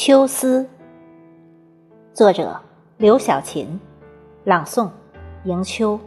秋思，作者刘晓琴，朗诵迎秋。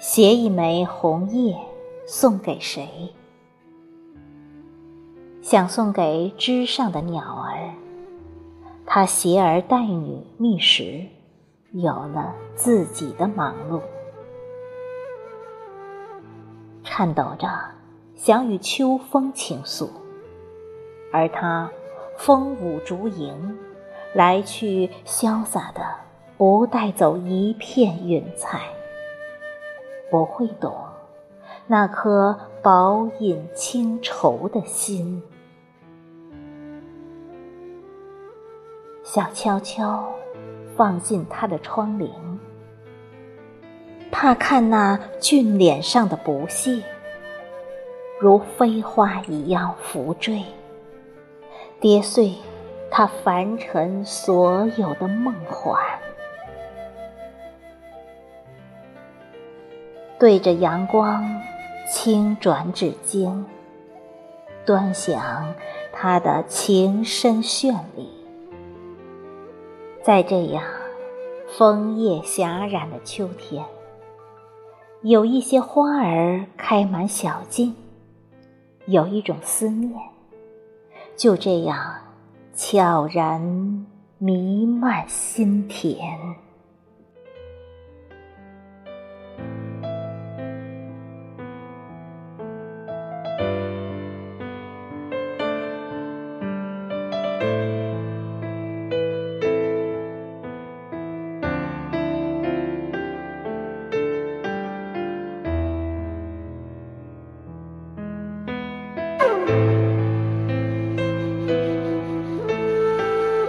携一枚红叶送给谁？想送给枝上的鸟儿，它携儿带女觅食，有了自己的忙碌。颤抖着想与秋风倾诉，而它风舞竹影，来去潇洒的，不带走一片云彩。不会懂那颗饱饮清愁的心，想悄悄放进他的窗棂，怕看那俊脸上的不屑，如飞花一样浮坠，跌碎他凡尘所有的梦幻。对着阳光，轻转指尖，端详他的情深绚丽。在这样枫叶霞染的秋天，有一些花儿开满小径，有一种思念，就这样悄然弥漫心田。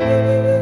Música